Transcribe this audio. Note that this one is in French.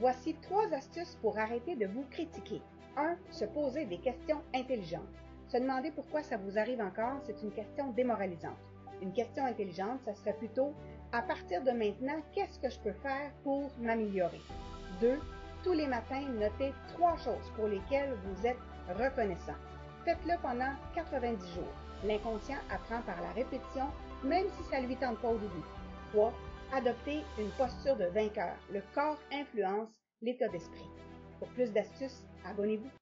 Voici trois astuces pour arrêter de vous critiquer. 1. Se poser des questions intelligentes. Se demander pourquoi ça vous arrive encore, c'est une question démoralisante. Une question intelligente, ça serait plutôt à partir de maintenant, qu'est-ce que je peux faire pour m'améliorer? 2. Tous les matins, notez trois choses pour lesquelles vous êtes reconnaissant. Faites-le pendant 90 jours. L'inconscient apprend par la répétition, même si ça lui tente pas au début. 3. Adoptez une posture de vainqueur. Le corps influence l'état d'esprit. Pour plus d'astuces, abonnez-vous.